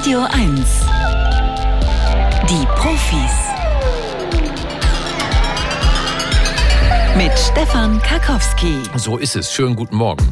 Radio 1. Die Profis. Mit Stefan Karkowski. So ist es. Schönen guten Morgen.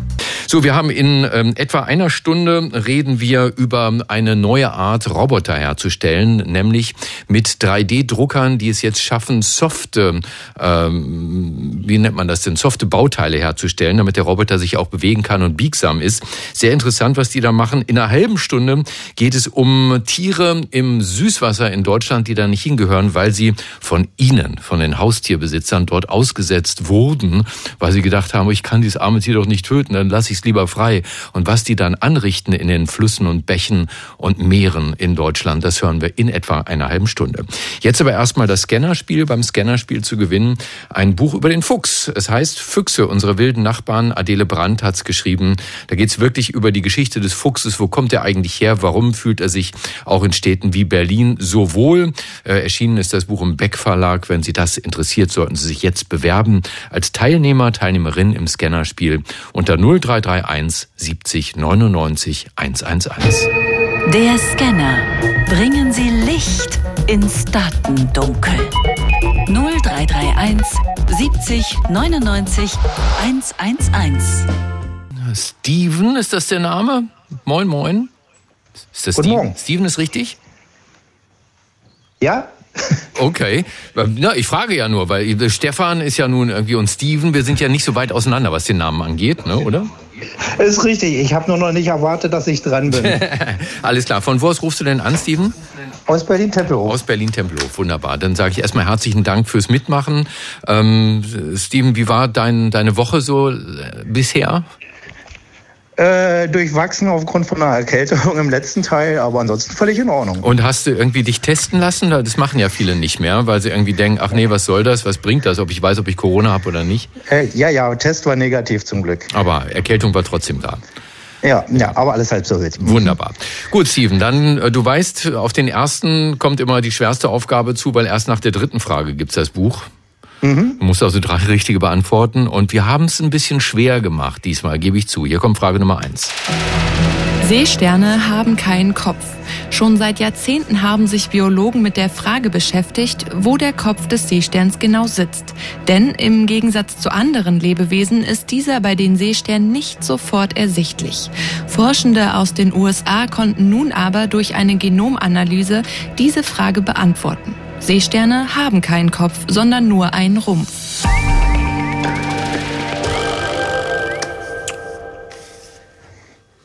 So, wir haben in ähm, etwa einer Stunde reden wir über eine neue Art Roboter herzustellen, nämlich mit 3D-Druckern, die es jetzt schaffen, softe, ähm, wie nennt man das denn, softe Bauteile herzustellen, damit der Roboter sich auch bewegen kann und biegsam ist. Sehr interessant, was die da machen. In einer halben Stunde geht es um Tiere im Süßwasser in Deutschland, die da nicht hingehören, weil sie von Ihnen, von den Haustierbesitzern dort ausgesetzt wurden, weil sie gedacht haben, ich kann dieses arme Tier doch nicht töten, dann lasse ich es lieber frei. Und was die dann anrichten in den Flüssen und Bächen und Meeren in Deutschland, das hören wir in etwa einer halben Stunde. Jetzt aber erstmal das Scannerspiel. Beim Scannerspiel zu gewinnen ein Buch über den Fuchs. Es heißt Füchse, unsere wilden Nachbarn. Adele Brandt hat's geschrieben. Da geht's wirklich über die Geschichte des Fuchses. Wo kommt er eigentlich her? Warum fühlt er sich auch in Städten wie Berlin so wohl? Äh, erschienen ist das Buch im Beck Verlag. Wenn Sie das interessiert, sollten Sie sich jetzt bewerben als Teilnehmer, Teilnehmerin im Scannerspiel unter 03 0331 70 99 111. Der Scanner. Bringen Sie Licht ins Datendunkel. 0331 70 99 111. Steven, ist das der Name? Moin, moin. Ist das Guten Steven? Morgen. Steven ist richtig? Ja? Okay. Na, ich frage ja nur, weil Stefan ist ja nun irgendwie und Steven, wir sind ja nicht so weit auseinander, was den Namen angeht, ne, oder? Ist richtig. Ich habe nur noch nicht erwartet, dass ich dran bin. Alles klar. Von wo aus rufst du denn an, Steven? Aus Berlin-Tempelhof. Aus Berlin-Tempelhof. Wunderbar. Dann sage ich erstmal herzlichen Dank fürs Mitmachen. Ähm, Steven, wie war dein, deine Woche so äh, bisher? Äh, durchwachsen aufgrund von einer Erkältung im letzten Teil, aber ansonsten völlig in Ordnung. Und hast du irgendwie dich testen lassen? Das machen ja viele nicht mehr, weil sie irgendwie denken, ach nee, was soll das? Was bringt das? Ob ich weiß, ob ich Corona habe oder nicht? Äh, ja, ja, Test war negativ zum Glück. Aber Erkältung war trotzdem da. Ja, ja, aber alles halb so wild. Wunderbar. Gut, Steven, dann äh, du weißt, auf den ersten kommt immer die schwerste Aufgabe zu, weil erst nach der dritten Frage gibt's das Buch. Du musst also drei richtige beantworten. Und wir haben es ein bisschen schwer gemacht diesmal, gebe ich zu. Hier kommt Frage Nummer eins. Seesterne haben keinen Kopf. Schon seit Jahrzehnten haben sich Biologen mit der Frage beschäftigt, wo der Kopf des Seesterns genau sitzt. Denn im Gegensatz zu anderen Lebewesen ist dieser bei den Seesternen nicht sofort ersichtlich. Forschende aus den USA konnten nun aber durch eine Genomanalyse diese Frage beantworten. Seesterne haben keinen Kopf, sondern nur einen Rumpf.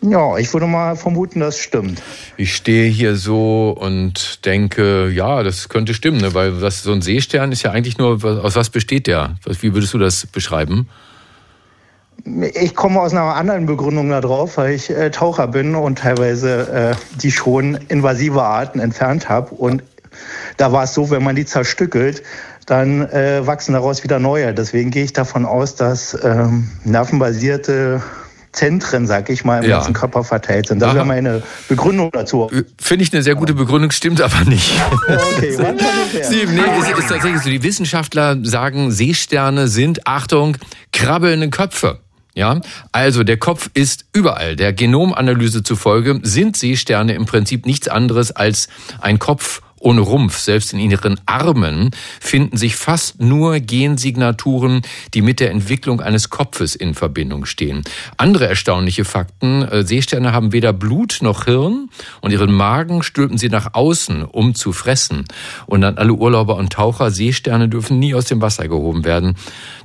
Ja, ich würde mal vermuten, das stimmt. Ich stehe hier so und denke, ja, das könnte stimmen, ne? weil was, so ein Seestern ist ja eigentlich nur, aus was besteht der? Wie würdest du das beschreiben? Ich komme aus einer anderen Begründung darauf, weil ich äh, Taucher bin und teilweise äh, die schon invasive Arten entfernt habe. Und da war es so, wenn man die zerstückelt, dann äh, wachsen daraus wieder neue. Deswegen gehe ich davon aus, dass ähm, nervenbasierte Zentren, sag ich mal, im Ja. ganzen Körper verteilt sind. Das Aha. wäre meine Begründung dazu. Finde ich eine sehr gute Begründung, stimmt aber nicht. Okay? Steve, nee, es ist tatsächlich so. Die Wissenschaftler sagen, Seesterne sind, Achtung, krabbelnde Köpfe. Ja, also der Kopf ist überall. Der Genomanalyse zufolge sind Seesterne im Prinzip nichts anderes als ein Kopf ohne Rumpf. Selbst in ihren Armen finden sich fast nur Gensignaturen, die mit der Entwicklung eines Kopfes in Verbindung stehen. Andere erstaunliche Fakten. äh, Seesterne haben weder Blut noch Hirn und ihren Magen stülpen sie nach außen, um zu fressen. Und an alle Urlauber und Taucher, Seesterne dürfen nie aus dem Wasser gehoben werden,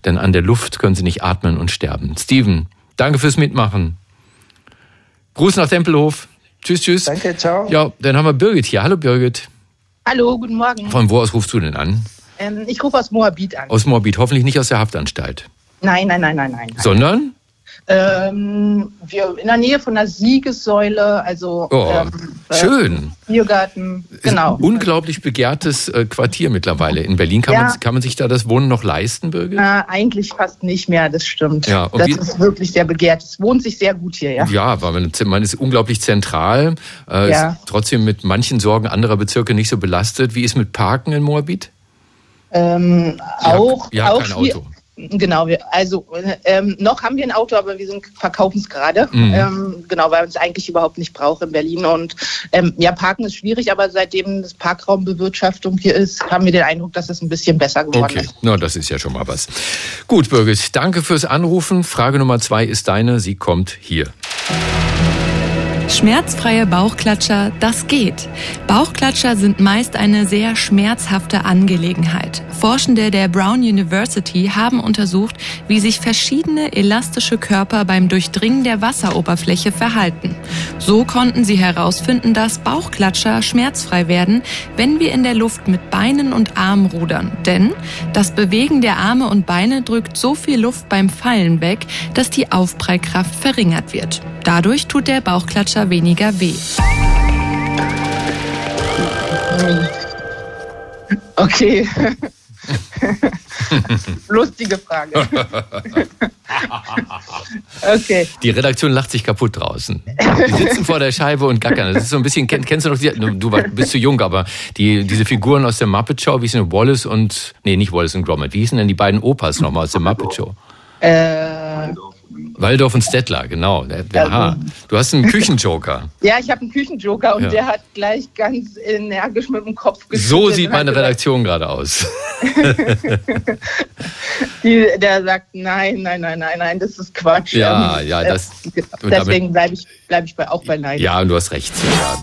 denn an der Luft können sie nicht atmen und sterben. Steven, danke fürs Mitmachen. Gruß nach Tempelhof. Tschüss, tschüss. Danke, ciao. Ja, dann haben wir Birgit hier. Hallo Birgit. Hallo, guten Morgen. Von wo aus rufst du denn an? Ähm, ich rufe aus Moabit an. Aus Moabit, hoffentlich nicht aus der Haftanstalt. Nein, nein, nein, nein, nein. Sondern? Ähm, wir in der Nähe von der Siegessäule, also Oh, ähm, äh, schön. Biergarten, Ist genau. unglaublich begehrtes äh, Quartier mittlerweile. In Berlin kann, Ja. man, kann man sich da das Wohnen noch leisten, Birgit? Äh, eigentlich fast nicht mehr, das stimmt. Ja, und das ist wirklich sehr begehrt. Es wohnt sich sehr gut hier, ja. Ja, weil man, man ist unglaublich zentral, äh, Ja. ist trotzdem mit manchen Sorgen anderer Bezirke nicht so belastet. Wie ist mit Parken in Moabit? Ähm, auch, ihr habt auch kein Auto. Genau, wir, also ähm, noch haben wir ein Auto, aber wir verkaufen es gerade. Mhm. Ähm, genau, weil man es eigentlich überhaupt nicht braucht in Berlin. Und ähm, ja, Parken ist schwierig, aber seitdem das Parkraumbewirtschaftung hier ist, haben wir den Eindruck, dass es ein bisschen besser geworden okay. ist. Na, das ist ja schon mal was. Gut, Birgit, danke fürs Anrufen. Frage Nummer zwei ist deine. Sie kommt hier. Schmerzfreie Bauchklatscher, das geht. Bauchklatscher sind meist eine sehr schmerzhafte Angelegenheit. Forschende der Brown University haben untersucht, wie sich verschiedene elastische Körper beim Durchdringen der Wasseroberfläche verhalten. So konnten sie herausfinden, dass Bauchklatscher schmerzfrei werden, wenn wir in der Luft mit Beinen und Armen rudern. Denn das Bewegen der Arme und Beine drückt so viel Luft beim Fallen weg, dass die Aufprallkraft verringert wird. Dadurch tut der Bauchklatscher weniger weh. Okay. Lustige Frage. okay. Die Redaktion lacht sich kaputt draußen. Die sitzen vor der Scheibe und gackern. Das ist so ein bisschen, kennst du noch, die, du bist zu jung, aber die, diese Figuren aus der Muppet Show, wie hießen Wallace und, nee, nicht Wallace und Gromit, wie hießen denn die beiden Opas nochmal aus der Muppet Show? Äh, Waldorf und Stettler, genau. Aha. Du hast einen Küchenjoker. Ja, ich habe einen Küchenjoker und ja. der hat gleich ganz energisch mit dem Kopf geschüttelt. So sieht meine Redaktion gerade aus. Die, der sagt, nein, nein, nein, nein, nein, das ist Quatsch. Ja, ähm, ja, das. Deswegen bleibe ich, bleib ich bei, auch bei Nein. Ja, und du hast recht. Ja.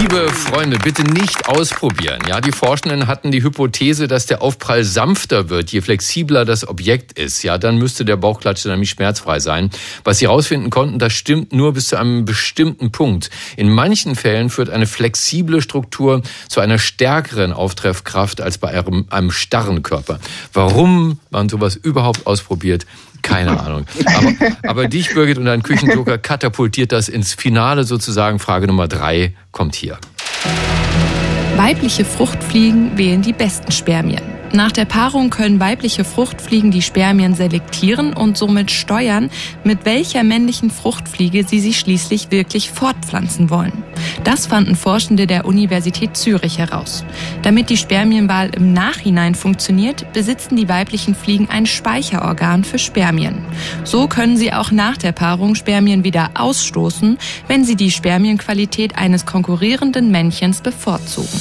Liebe Freunde, bitte nicht ausprobieren. Ja, die Forschenden hatten die Hypothese, dass der Aufprall sanfter wird, je flexibler das Objekt ist. Ja, dann müsste der Bauchklatscher nämlich schmerzfrei sein. Was sie herausfinden konnten, das stimmt nur bis zu einem bestimmten Punkt. In manchen Fällen führt eine flexible Struktur zu einer stärkeren Auftreffkraft als bei einem, einem starren Körper. Warum man sowas überhaupt ausprobiert, keine Ahnung. Aber, aber dich, Birgit, und dein Küchenjoker katapultiert das ins Finale sozusagen. Frage Nummer drei kommt hier. Weibliche Fruchtfliegen wählen die besten Spermien. Nach der Paarung können weibliche Fruchtfliegen die Spermien selektieren und somit steuern, mit welcher männlichen Fruchtfliege sie sich schließlich wirklich fortpflanzen wollen. Das fanden Forschende der Universität Zürich heraus. Damit die Spermienwahl im Nachhinein funktioniert, besitzen die weiblichen Fliegen ein Speicherorgan für Spermien. So können sie auch nach der Paarung Spermien wieder ausstoßen, wenn sie die Spermienqualität eines konkurrierenden Männchens bevorzugen.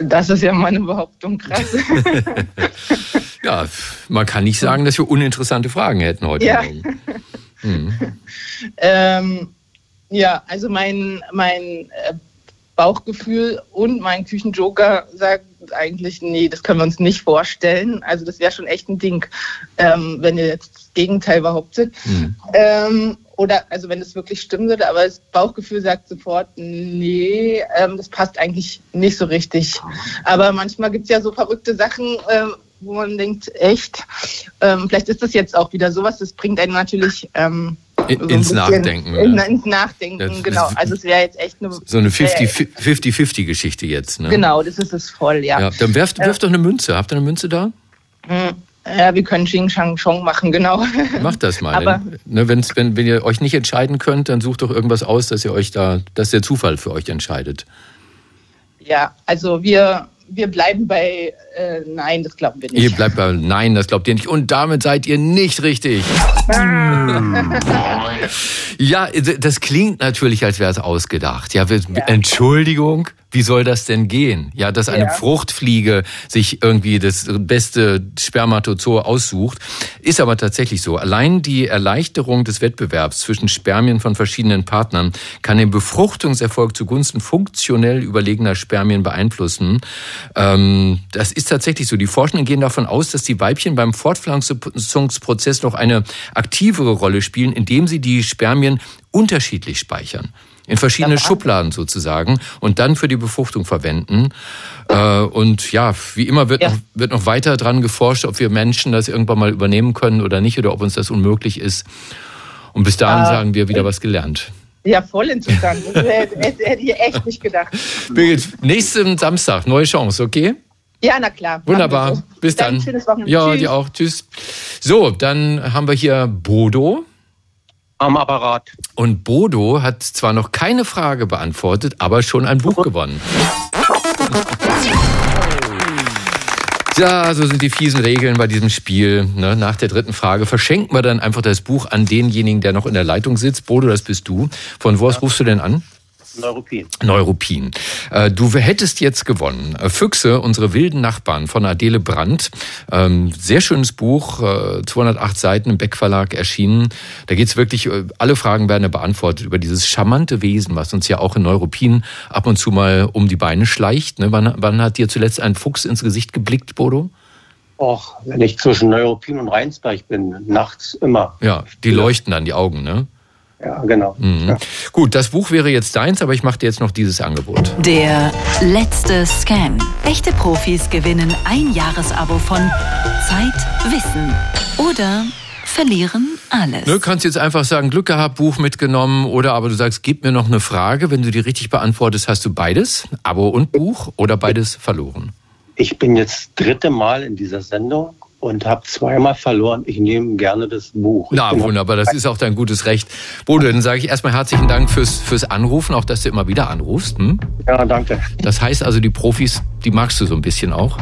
Das ist ja meine Behauptung, krass. ja, man kann nicht sagen, dass wir uninteressante Fragen hätten heute ja. Morgen. Hm. Ähm, ja, also mein, mein äh, Bauchgefühl und mein Küchenjoker sagt eigentlich, nee, das können wir uns nicht vorstellen. Also das wäre schon echt ein Ding, ähm, wenn ihr jetzt das Gegenteil behauptet. Mhm. Ähm, oder also wenn es wirklich stimmen würde, aber das Bauchgefühl sagt sofort, nee, ähm, das passt eigentlich nicht so richtig. Aber manchmal gibt es ja so verrückte Sachen, äh, wo man denkt, echt, ähm, vielleicht ist das jetzt auch wieder sowas, das bringt einen natürlich ähm, in, so ins Nachdenken. In, ins Nachdenken, das, genau. Also es wäre jetzt echt eine so eine 50-50-Geschichte jetzt. Ne? Genau, das ist es voll, ja. ja dann werft, wirft doch eine Münze. Habt ihr eine Münze da? Hm. Ja, wir können Xing Shang Chong machen, genau. Macht das mal. Aber ne, wenn, wenn ihr euch nicht entscheiden könnt, dann sucht doch irgendwas aus, dass ihr euch da, dass der Zufall für euch entscheidet. Ja, also wir, wir bleiben bei äh, Nein, das glauben wir nicht. Ihr bleibt bei Nein, das glaubt ihr nicht. Und damit seid ihr nicht richtig. ja, das klingt natürlich, als wäre es ausgedacht. Ja, ja, Entschuldigung. Wie soll das denn gehen? Ja, dass eine ja. Fruchtfliege sich irgendwie das beste Spermatozoa aussucht, ist aber tatsächlich so. Allein die Erleichterung des Wettbewerbs zwischen Spermien von verschiedenen Partnern kann den Befruchtungserfolg zugunsten funktionell überlegener Spermien beeinflussen. Ähm, das ist tatsächlich so. Die Forschenden gehen davon aus, dass die Weibchen beim Fortpflanzungsprozess noch eine aktivere Rolle spielen, indem sie die Spermien unterschiedlich speichern in verschiedene Schubladen sozusagen und dann für die Befruchtung verwenden. Äh, und ja, wie immer wird, ja. Noch, wird noch weiter dran geforscht, ob wir Menschen das irgendwann mal übernehmen können oder nicht oder ob uns das unmöglich ist. Und bis dahin uh, sagen wir wieder was gelernt. Ja, voll interessant. Das hätte, hätte ich echt nicht gedacht. Birgit, nächsten Samstag, neue Chance, okay? Ja, na klar. Wunderbar. Bis dann. dann. Schönes Wochenende. Ja, Tschüss. dir auch. Tschüss. So, dann haben wir hier Bodo am Apparat. Und Bodo hat zwar noch keine Frage beantwortet, aber schon ein Buch gewonnen. Ja, so sind die fiesen Regeln bei diesem Spiel. Ne? Nach der dritten Frage verschenken wir dann einfach das Buch an denjenigen, der noch in der Leitung sitzt. Bodo, das bist du. Von wo aus rufst du denn an? Neuropin. Neuropin. Äh, du hättest jetzt gewonnen. Äh, Füchse, unsere wilden Nachbarn von Adele Brandt. Ähm, sehr schönes Buch, 208 äh, Seiten im Beck Verlag erschienen. Da geht's wirklich, alle Fragen werden beantwortet über dieses charmante Wesen, was uns ja auch in Neuropin ab und zu mal um die Beine schleicht. Ne? Wann, wann hat dir zuletzt ein Fuchs ins Gesicht geblickt, Bodo? Och, wenn ich zwischen Neuropin und Rheinsberg bin, nachts immer. Ja, die leuchten dann die Augen, ne? Ja, genau. Mhm. Ja. Gut, das Buch wäre jetzt deins, aber ich mache dir jetzt noch dieses Angebot. Der letzte Scan. Echte Profis gewinnen ein Jahresabo von Zeit, Wissen oder verlieren alles. Du kannst jetzt einfach sagen, Glück gehabt, Buch mitgenommen oder aber du sagst, gib mir noch eine Frage. Wenn du die richtig beantwortest, hast du beides, Abo und Buch oder beides verloren. Ich bin jetzt dritte Mal in dieser Sendung und habe zweimal verloren. Ich nehme gerne das Buch. Na, wunderbar, das ist auch dein gutes Recht. Bodo, dann sage ich erstmal herzlichen Dank fürs, fürs Anrufen, auch dass du immer wieder anrufst. Hm? Ja, danke. Das heißt also, die Profis, die magst du so ein bisschen auch?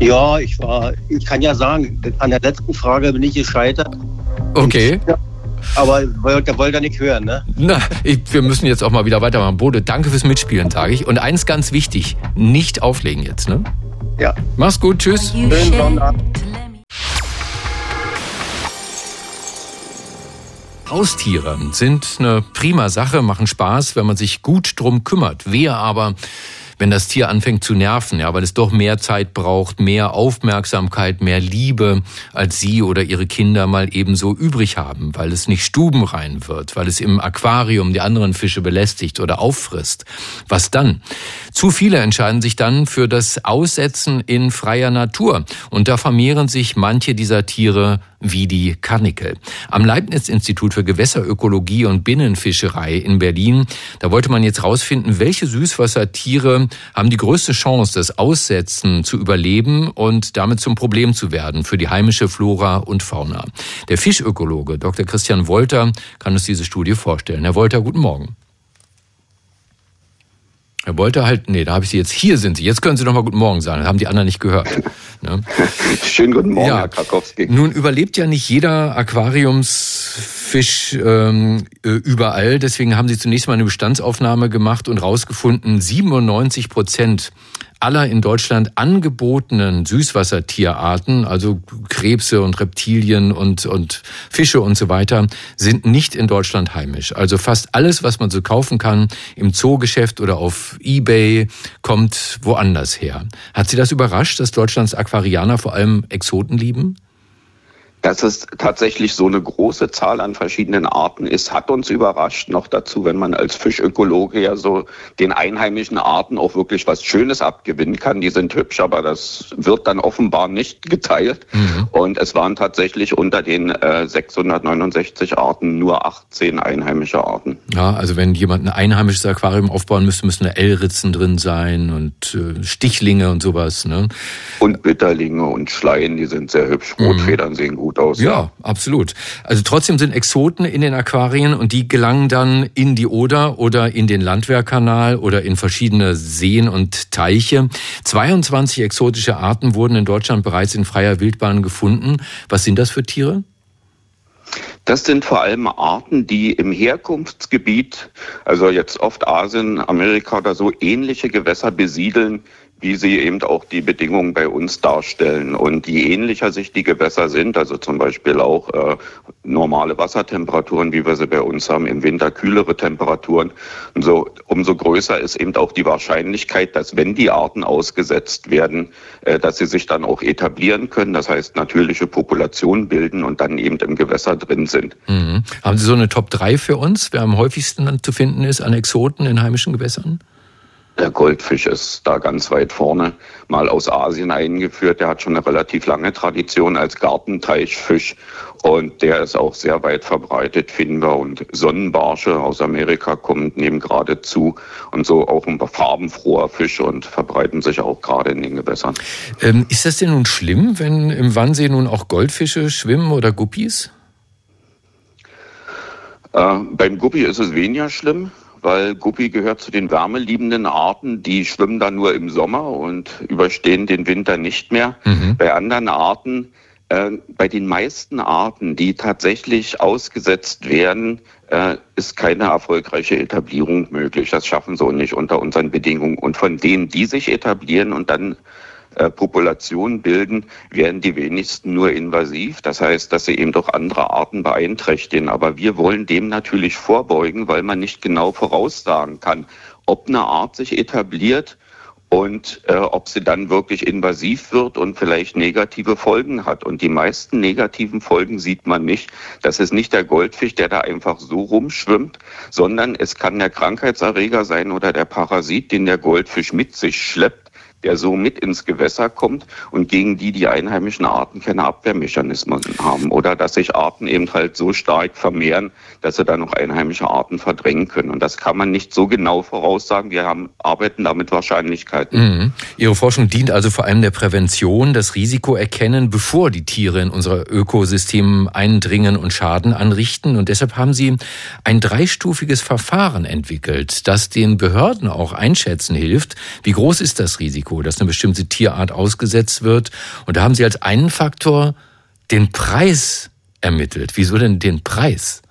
Ja, ich war, ich kann ja sagen, an der letzten Frage bin ich gescheitert. Okay. Ja, aber wollt, wollt ihr nicht hören, ne? Na, ich, wir müssen jetzt auch mal wieder weitermachen. Bodo, danke fürs Mitspielen, sage ich. Und eins ganz wichtig, nicht auflegen jetzt, ne? Ja. Mach's gut, tschüss. Schönen Sonnabend. Haustiere sind eine prima Sache, machen Spaß, wenn man sich gut drum kümmert. Wer aber wenn das Tier anfängt zu nerven, ja, weil es doch mehr Zeit braucht, mehr Aufmerksamkeit, mehr Liebe, als Sie oder Ihre Kinder mal ebenso übrig haben, weil es nicht stubenrein wird, weil es im Aquarium die anderen Fische belästigt oder auffrisst. Was dann? Zu viele entscheiden sich dann für das Aussetzen in freier Natur und da vermehren sich manche dieser Tiere wie die Karnickel. Am Leibniz-Institut für Gewässerökologie und Binnenfischerei in Berlin, da wollte man jetzt rausfinden, welche Süßwassertiere haben die größte Chance, das Aussetzen zu überleben und damit zum Problem zu werden für die heimische Flora und Fauna. Der Fischökologe Dr. Christian Wolter kann uns diese Studie vorstellen. Herr Wolter, guten Morgen. Er wollte halt, nee, da habe ich Sie jetzt, hier sind Sie, jetzt können Sie noch mal Guten Morgen sagen, das haben die anderen nicht gehört. Ne? Schönen guten Morgen, ja. Herr Krakowski. Nun überlebt ja nicht jeder Aquariumsfisch ähm, äh, überall, deswegen haben Sie zunächst mal eine Bestandsaufnahme gemacht und rausgefunden, 97 Prozent aller in Deutschland angebotenen Süßwassertierarten, also Krebse und Reptilien und, und Fische und so weiter, sind nicht in Deutschland heimisch. Also fast alles, was man so kaufen kann im Zoogeschäft oder auf Ebay, kommt woanders her. Hat Sie das überrascht, dass Deutschlands Aquarianer vor allem Exoten lieben? Dass es tatsächlich so eine große Zahl an verschiedenen Arten ist, hat uns überrascht. Noch dazu, wenn man als Fischökologe ja so den einheimischen Arten auch wirklich was Schönes abgewinnen kann. Die sind hübsch, aber das wird dann offenbar nicht geteilt. Mhm. Und es waren tatsächlich unter den äh, 669 Arten nur 18 einheimische Arten. Ja, also wenn jemand ein einheimisches Aquarium aufbauen müsste, müssen da L-Ritzen drin sein und äh, Stichlinge und sowas. Ne? Und Bitterlinge und Schleien, die sind sehr hübsch. Rotfedern mhm. sehen gut gut aus. Ja, absolut. Also trotzdem sind Exoten in den Aquarien und die gelangen dann in die Oder oder in den Landwehrkanal oder in verschiedene Seen und Teiche. 22 exotische Arten wurden in Deutschland bereits in freier Wildbahn gefunden. Was sind das für Tiere? Das sind vor allem Arten, die im Herkunftsgebiet, also jetzt oft Asien, Amerika oder so, ähnliche Gewässer besiedeln wie sie eben auch die Bedingungen bei uns darstellen. Und je ähnlicher sich die Gewässer sind, also zum Beispiel auch äh, normale Wassertemperaturen, wie wir sie bei uns haben, im Winter kühlere Temperaturen, so, umso größer ist eben auch die Wahrscheinlichkeit, dass wenn die Arten ausgesetzt werden, äh, dass sie sich dann auch etablieren können, das heißt natürliche Populationen bilden und dann eben im Gewässer drin sind. Mhm. Haben Sie so eine Top 3 für uns, wer am häufigsten zu finden ist an Exoten in heimischen Gewässern? Der Goldfisch ist da ganz weit vorne, mal aus Asien eingeführt. Der hat schon eine relativ lange Tradition als Gartenteichfisch und der ist auch sehr weit verbreitet. Finder und Sonnenbarsche aus Amerika kommen nehmen gerade zu und so auch ein farbenfroher Fisch und verbreiten sich auch gerade in den Gewässern. Ähm, ist das denn nun schlimm, wenn im Wannsee nun auch Goldfische schwimmen oder Guppies? Äh, beim Guppi ist es weniger schlimm weil Guppi gehört zu den wärmeliebenden Arten, die schwimmen dann nur im Sommer und überstehen den Winter nicht mehr. Mhm. Bei anderen Arten, äh, bei den meisten Arten, die tatsächlich ausgesetzt werden, äh, ist keine erfolgreiche Etablierung möglich. Das schaffen so nicht unter unseren Bedingungen. Und von denen, die sich etablieren und dann äh, Populationen bilden, werden die wenigsten nur invasiv. Das heißt, dass sie eben doch andere Arten beeinträchtigen. Aber wir wollen dem natürlich vorbeugen, weil man nicht genau voraussagen kann, ob eine Art sich etabliert und äh, ob sie dann wirklich invasiv wird und vielleicht negative Folgen hat. Und die meisten negativen Folgen sieht man nicht. Das ist nicht der Goldfisch, der da einfach so rumschwimmt, sondern es kann der Krankheitserreger sein oder der Parasit, den der Goldfisch mit sich schleppt der so mit ins Gewässer kommt und gegen die die einheimischen Arten keine Abwehrmechanismen haben oder dass sich Arten eben halt so stark vermehren, dass sie dann noch einheimische Arten verdrängen können. Und das kann man nicht so genau voraussagen. Wir haben, arbeiten da mit Wahrscheinlichkeiten. Mhm. Ihre Forschung dient also vor allem der Prävention, das Risiko erkennen, bevor die Tiere in unser Ökosystem eindringen und Schaden anrichten. Und deshalb haben Sie ein dreistufiges Verfahren entwickelt, das den Behörden auch einschätzen hilft, wie groß ist das Risiko Risiko, dass eine bestimmte Tierart ausgesetzt wird. Und da haben Sie als einen Faktor den Preis ermittelt. Wieso denn den Preis?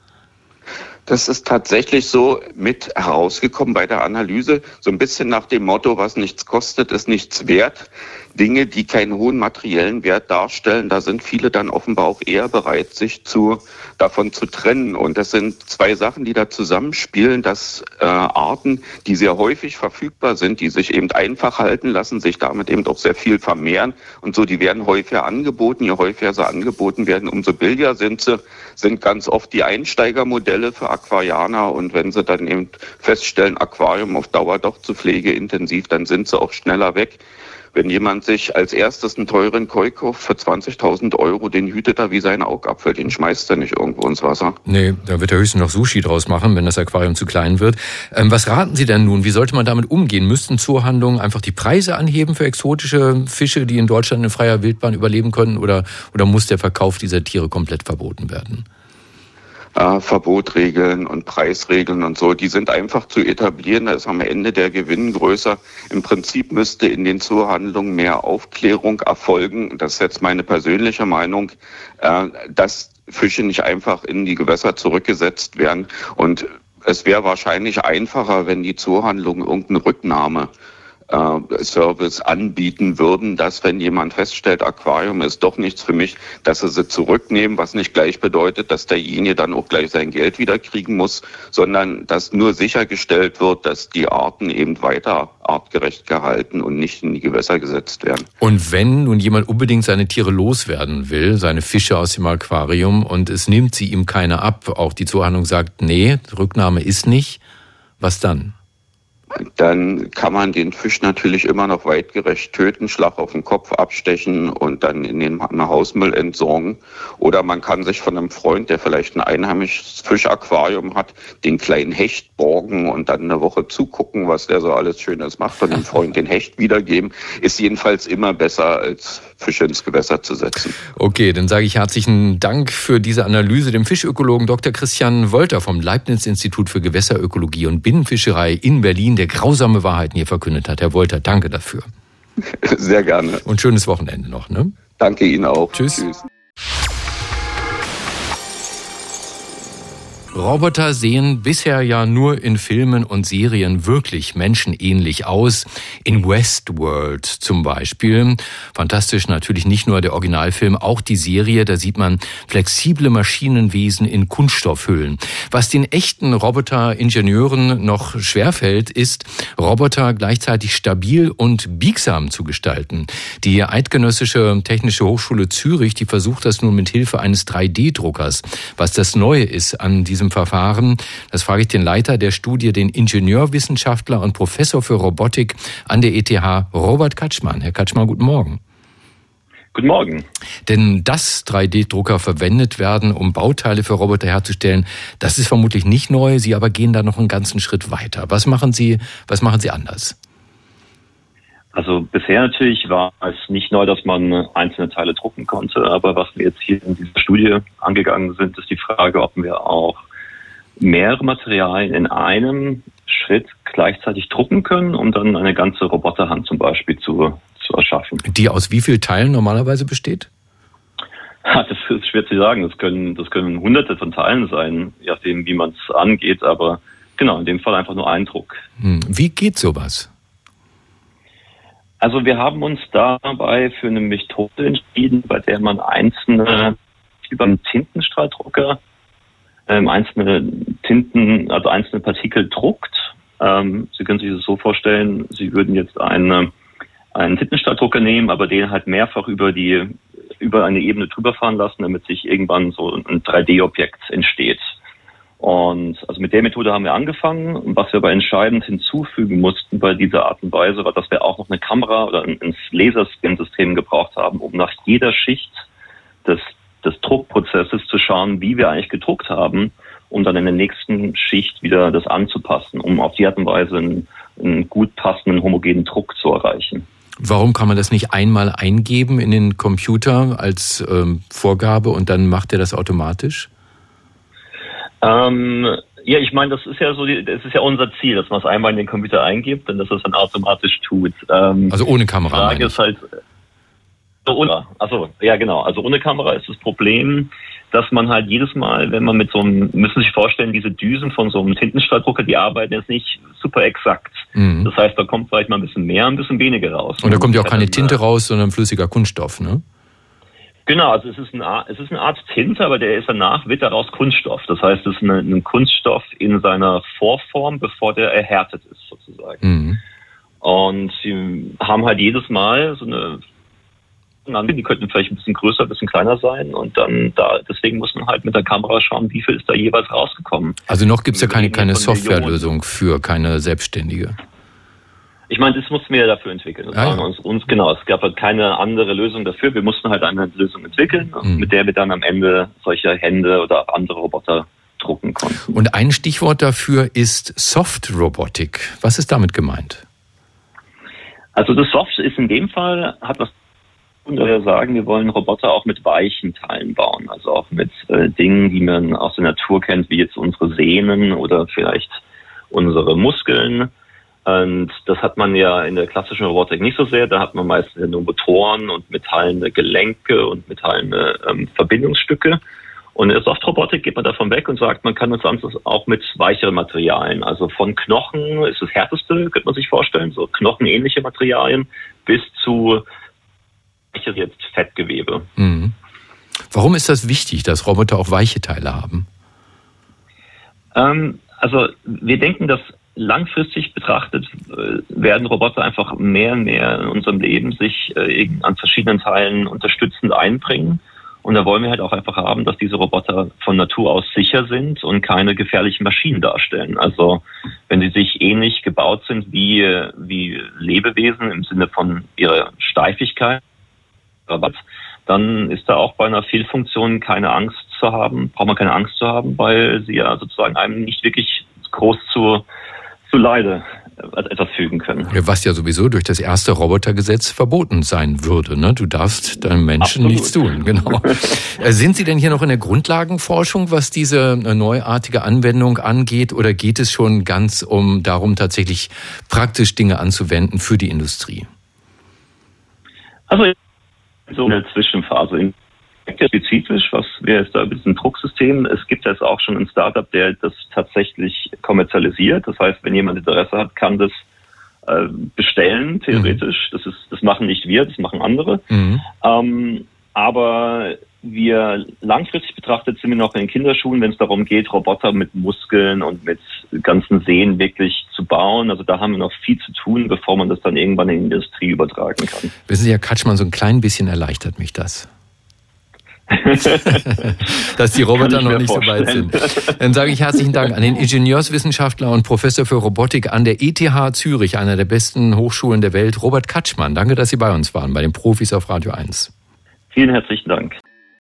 Das ist tatsächlich so mit herausgekommen bei der Analyse, so ein bisschen nach dem Motto, was nichts kostet, ist nichts wert. Dinge, die keinen hohen materiellen Wert darstellen, da sind viele dann offenbar auch eher bereit, sich zu, davon zu trennen. Und das sind zwei Sachen, die da zusammenspielen, dass äh, Arten, die sehr häufig verfügbar sind, die sich eben einfach halten lassen, sich damit eben auch sehr viel vermehren und so, die werden häufiger angeboten. Je häufiger sie angeboten werden, umso billiger sind sie, sind ganz oft die Einsteigermodelle für Aquarianer. Und wenn sie dann eben feststellen, Aquarium auf Dauer doch zu pflegeintensiv, dann sind sie auch schneller weg. Wenn jemand sich als erstes einen teuren Koi kauft für 20.000 Euro, den hütet er wie seinen Augapfel, den schmeißt er nicht irgendwo ins Wasser. Nee, da wird er höchstens noch Sushi draus machen, wenn das Aquarium zu klein wird. Ähm, was raten Sie denn nun? Wie sollte man damit umgehen? Müssten Zoohandlungen einfach die Preise anheben für exotische Fische, die in Deutschland in freier Wildbahn überleben können? Oder, oder muss der Verkauf dieser Tiere komplett verboten werden? Äh, Verbotregeln und Preisregeln und so, die sind einfach zu etablieren. Da ist am Ende der Gewinn größer. Im Prinzip müsste in den Zoohandlungen mehr Aufklärung erfolgen. Das ist jetzt meine persönliche Meinung, äh, dass Fische nicht einfach in die Gewässer zurückgesetzt werden. Und es wäre wahrscheinlich einfacher, wenn die Zoohandlungen irgendeine Rücknahme Service anbieten würden, dass wenn jemand feststellt, Aquarium ist doch nichts für mich, dass sie sie zurücknehmen, was nicht gleich bedeutet, dass derjenige dann auch gleich sein Geld wieder kriegen muss, sondern dass nur sichergestellt wird, dass die Arten eben weiter artgerecht gehalten und nicht in die Gewässer gesetzt werden. Und wenn nun jemand unbedingt seine Tiere loswerden will, seine Fische aus dem Aquarium und es nimmt sie ihm keine ab, auch die Zuhandlung sagt, nee, Rücknahme ist nicht, was dann? Dann kann man den Fisch natürlich immer noch weitgerecht töten, Schlag auf den Kopf abstechen und dann in den Hausmüll entsorgen. Oder man kann sich von einem Freund, der vielleicht ein einheimisches Fischaquarium hat, den kleinen Hecht borgen und dann eine Woche zugucken, was der so alles Schönes macht und dem Freund den Hecht wiedergeben. Ist jedenfalls immer besser, als Fische ins Gewässer zu setzen. Okay, dann sage ich herzlichen Dank für diese Analyse dem Fischökologen Dr. Christian Wolter vom Leibniz-Institut für Gewässerökologie und Binnenfischerei in Berlin, der grausame Wahrheiten hier verkündet hat. Herr Wolter, danke dafür. Sehr gerne. Und schönes Wochenende noch. Ne? Danke Ihnen auch. Tschüss. Tschüss. Roboter sehen bisher ja nur in Filmen und Serien wirklich menschenähnlich aus. In Westworld zum Beispiel. Fantastisch natürlich nicht nur der Originalfilm, auch die Serie. Da sieht man flexible Maschinenwesen in Kunststoffhüllen. Was den echten Roboter-Ingenieuren noch schwerfällt, ist, Roboter gleichzeitig stabil und biegsam zu gestalten. Die Eidgenössische Technische Hochschule Zürich, die versucht das nun mit Hilfe eines 3D-Druckers. Was das Neue ist an diesem diesem Verfahren? Das frage ich den Leiter der Studie, den Ingenieurwissenschaftler und Professor für Robotik an der ETH, Robert Katschmann. Herr Katschmann, guten Morgen. Guten Morgen. Denn dass 3D-Drucker verwendet werden, um Bauteile für Roboter herzustellen, das ist vermutlich nicht neu. Sie aber gehen da noch einen ganzen Schritt weiter. Was machen Sie, was machen Sie anders? Also bisher natürlich war es nicht neu, dass man einzelne Teile drucken konnte, aber was wir jetzt hier in dieser Studie angegangen sind, ist die Frage, ob wir auch mehrere Materialien in einem Schritt gleichzeitig drucken können, um dann eine ganze Roboterhand zum Beispiel zu, zu erschaffen. Die aus wie vielen Teilen normalerweise besteht? Das ist schwer zu sagen. Das können, das können hunderte von Teilen sein, je nachdem, wie man es angeht. Aber genau, in dem Fall einfach nur Eindruck. Hm. Wie geht sowas? Also wir haben uns dabei für eine Methode entschieden, bei der man einzelne über einen Tintenstrahldrucker ähm, einzelne Tinten, also einzelne Partikel druckt. Ähm, Sie können sich das so vorstellen, Sie würden jetzt eine, einen Tintenstrahldrucker nehmen, aber den halt mehrfach über die über eine Ebene drüber fahren lassen, damit sich irgendwann so ein 3D-Objekt entsteht. Und also mit der Methode haben wir angefangen. Und was wir aber entscheidend hinzufügen mussten bei dieser Art und Weise, war, dass wir auch noch eine Kamera oder ein Laserscan-System gebraucht haben, um nach jeder Schicht des, des Druckprozesses zu schauen, wie wir eigentlich gedruckt haben, um dann in der nächsten Schicht wieder das anzupassen, um auf die Art und Weise einen, einen gut passenden, homogenen Druck zu erreichen. Warum kann man das nicht einmal eingeben in den Computer als ähm, Vorgabe und dann macht er das automatisch? Ähm, ja, ich meine, das ist ja so, das ist ja unser Ziel, dass man es einmal in den Computer eingibt und dass es dann automatisch tut. Ähm, also ohne Kamera. Die Frage ist halt, ohne, also ja genau, also ohne Kamera ist das Problem, dass man halt jedes Mal, wenn man mit so einem, müssen Sie sich vorstellen, diese Düsen von so einem Tintenstrahldrucker, die arbeiten jetzt nicht super exakt. Mhm. Das heißt, da kommt vielleicht mal ein bisschen mehr, ein bisschen weniger raus. Und da kommt ja auch keine Tinte raus, sondern flüssiger Kunststoff, ne? Genau, also es ist, eine, es ist eine Art Tinte, aber der ist danach, wird daraus Kunststoff. Das heißt, es ist eine, ein Kunststoff in seiner Vorform, bevor der erhärtet ist, sozusagen. Mhm. Und sie haben halt jedes Mal so eine die könnten vielleicht ein bisschen größer, ein bisschen kleiner sein und dann da, deswegen muss man halt mit der Kamera schauen, wie viel ist da jeweils rausgekommen. Also noch gibt es ja keine, keine Softwarelösung für keine Selbstständige. Ich meine, das mussten wir ja dafür entwickeln. Ah, ja. uns, uns, genau, es gab halt keine andere Lösung dafür. Wir mussten halt eine Lösung entwickeln, mhm. mit der wir dann am Ende solche Hände oder andere Roboter drucken konnten. Und ein Stichwort dafür ist Soft Robotik. Was ist damit gemeint? Also das Soft ist in dem Fall, hat was wir sagen, wir wollen Roboter auch mit weichen Teilen bauen, also auch mit äh, Dingen, die man aus der Natur kennt, wie jetzt unsere Sehnen oder vielleicht unsere Muskeln und das hat man ja in der klassischen Robotik nicht so sehr. Da hat man meistens nur Motoren und metallene Gelenke und metallene ähm, Verbindungsstücke. Und in der Softrobotik geht man davon weg und sagt, man kann das Ganze auch mit weicheren Materialien, also von Knochen ist das härteste, könnte man sich vorstellen, so knochenähnliche Materialien, bis zu jetzt Fettgewebe. Mhm. Warum ist das wichtig, dass Roboter auch weiche Teile haben? Ähm, also wir denken, dass langfristig betrachtet äh, werden Roboter einfach mehr und mehr in unserem Leben sich äh, an verschiedenen Teilen unterstützend einbringen. Und da wollen wir halt auch einfach haben, dass diese Roboter von Natur aus sicher sind und keine gefährlichen Maschinen darstellen. Also wenn sie sich ähnlich gebaut sind wie, wie Lebewesen im Sinne von ihrer Steifigkeit, dann ist da auch bei einer Fehlfunktion keine Angst zu haben, braucht man keine Angst zu haben, weil sie ja sozusagen einem nicht wirklich groß zu zu Leide äh, etwas fügen können. Was ja sowieso durch das erste Robotergesetz verboten sein würde. Ne? Du darfst deinem Menschen Absolut. nichts tun. Genau. Äh, sind Sie denn hier noch in der Grundlagenforschung, was diese äh, neuartige Anwendung angeht, oder geht es schon ganz um darum, tatsächlich praktisch Dinge anzuwenden für die Industrie? Also so eine Zwischenphase spezifisch, was wäre jetzt da mit diesem Drucksystem? Es gibt jetzt auch schon ein Startup, der das tatsächlich kommerzialisiert. Das heißt, wenn jemand Interesse hat, kann das äh, bestellen, theoretisch. Mhm. Das ist, das machen nicht wir, das machen andere. Mhm. Ähm, aber wir langfristig betrachtet sind wir noch in den Kinderschuhen, wenn es darum geht, Roboter mit Muskeln und mit ganzen Sehnen wirklich zu bauen. Also da haben wir noch viel zu tun, bevor man das dann irgendwann in die Industrie übertragen kann. Wissen Sie, Herr Katschmann, so ein klein bisschen erleichtert mich das. dass die Roboter noch nicht vorstellen. so weit sind. Dann sage ich herzlichen Dank an den Ingenieurswissenschaftler und Professor für Robotik an der ETH Zürich, einer der besten Hochschulen der Welt, Robert Katschmann. Danke, dass Sie bei uns waren, bei den Profis auf Radio 1. Vielen herzlichen Dank.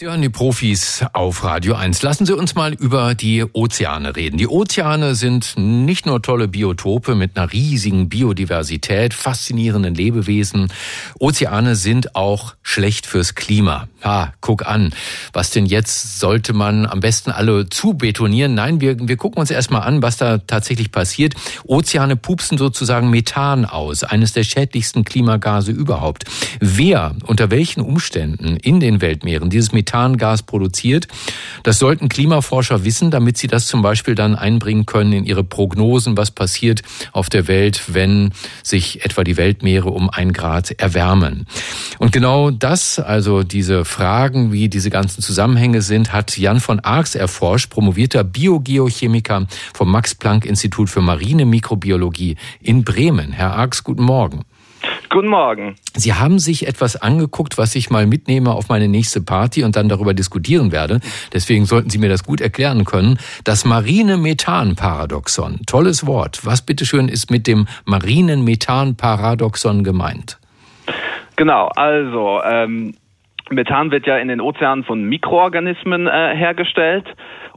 Sie hören die Profis auf Radio 1. Lassen Sie uns mal über die Ozeane reden. Die Ozeane sind nicht nur tolle Biotope mit einer riesigen Biodiversität, faszinierenden Lebewesen. Ozeane sind auch schlecht fürs Klima. Ha, guck an. Was denn jetzt? Sollte man am besten alle zubetonieren? Nein, wir, wir gucken uns erstmal an, was da tatsächlich passiert. Ozeane pupsen sozusagen Methan aus, eines der schädlichsten Klimagase überhaupt. Wer unter welchen Umständen in den Weltmeeren dieses Methan Methangas produziert. Das sollten Klimaforscher wissen, damit sie das zum Beispiel dann einbringen können in ihre Prognosen, was passiert auf der Welt, wenn sich etwa die Weltmeere um ein Grad erwärmen. Und genau das, also diese Fragen, wie diese ganzen Zusammenhänge sind, hat Jan von Arx erforscht, promovierter Biogeochemiker vom Max-Planck-Institut für Marine Mikrobiologie in Bremen. Herr Arx, guten Morgen. Guten Morgen. Sie haben sich etwas angeguckt, was ich mal mitnehme auf meine nächste Party und dann darüber diskutieren werde. Deswegen sollten Sie mir das gut erklären können. Das marine Methan-Paradoxon. Tolles Wort. Was bitteschön ist mit dem marinen Methan-Paradoxon gemeint? Genau, also ähm, Methan wird ja in den Ozeanen von Mikroorganismen äh, hergestellt.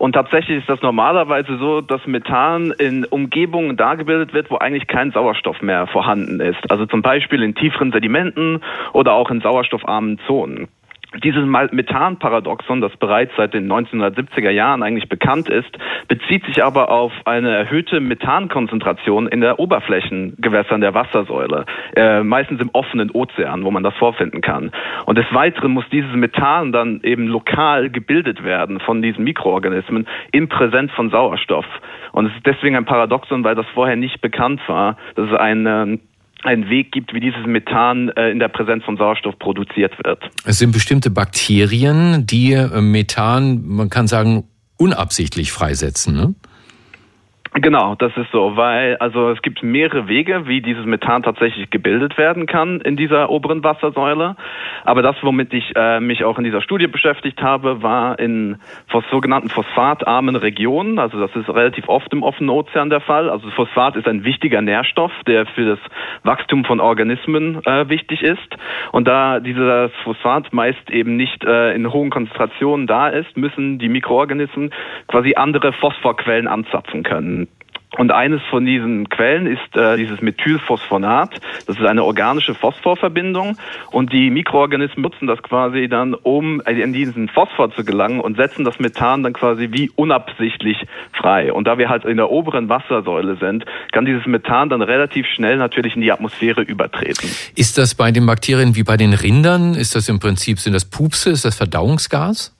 Und tatsächlich ist das normalerweise so, dass Methan in Umgebungen dargebildet wird, wo eigentlich kein Sauerstoff mehr vorhanden ist. Also zum Beispiel in tieferen Sedimenten oder auch in sauerstoffarmen Zonen. Dieses Methan-Paradoxon, das bereits seit den 1970er Jahren eigentlich bekannt ist, bezieht sich aber auf eine erhöhte Methankonzentration in der Oberflächengewässern der Wassersäule, äh, meistens im offenen Ozean, wo man das vorfinden kann. Und des Weiteren muss dieses Methan dann eben lokal gebildet werden von diesen Mikroorganismen in Präsenz von Sauerstoff. Und es ist deswegen ein Paradoxon, weil das vorher nicht bekannt war, dass es ein einen Weg gibt, wie dieses Methan äh, in der Präsenz von Sauerstoff produziert wird. Es sind bestimmte Bakterien, die äh, Methan, man kann sagen, unabsichtlich freisetzen. Ne? Genau, das ist so, weil also es gibt mehrere Wege, wie dieses Methan tatsächlich gebildet werden kann in dieser oberen Wassersäule. Aber das, womit ich äh, mich auch in dieser Studie beschäftigt habe, war in sogenannten phosphatarmen Regionen. Also das ist relativ oft im offenen Ozean der Fall. Also Phosphat ist ein wichtiger Nährstoff, der für das Wachstum von Organismen äh, wichtig ist. Und da dieses Phosphat meist eben nicht äh, in hohen Konzentrationen da ist, müssen die Mikroorganismen quasi andere Phosphorquellen anzapfen können. Und eines von diesen Quellen ist äh, dieses Methylphosphonat. Das ist eine organische Phosphorverbindung. Und die Mikroorganismen nutzen das quasi dann, um in diesen Phosphor zu gelangen und setzen das Methan dann quasi wie unabsichtlich frei. Und da wir halt in der oberen Wassersäule sind, kann dieses Methan dann relativ schnell natürlich in die Atmosphäre übertreten. Ist das bei den Bakterien wie bei den Rindern? Ist das im Prinzip, sind das Pupse? Ist das Verdauungsgas?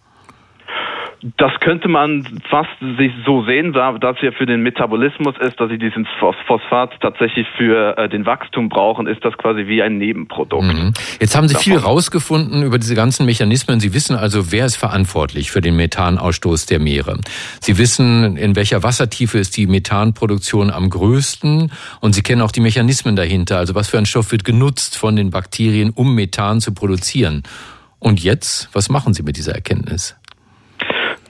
Das könnte man fast sich so sehen, da das ja für den Metabolismus ist, dass sie diesen Phosphat tatsächlich für äh, den Wachstum brauchen, ist das quasi wie ein Nebenprodukt. Mhm. Jetzt haben Sie davon. viel rausgefunden über diese ganzen Mechanismen. Sie wissen also, wer ist verantwortlich für den Methanausstoß der Meere. Sie wissen, in welcher Wassertiefe ist die Methanproduktion am größten und Sie kennen auch die Mechanismen dahinter. Also was für ein Stoff wird genutzt von den Bakterien, um Methan zu produzieren. Und jetzt, was machen Sie mit dieser Erkenntnis?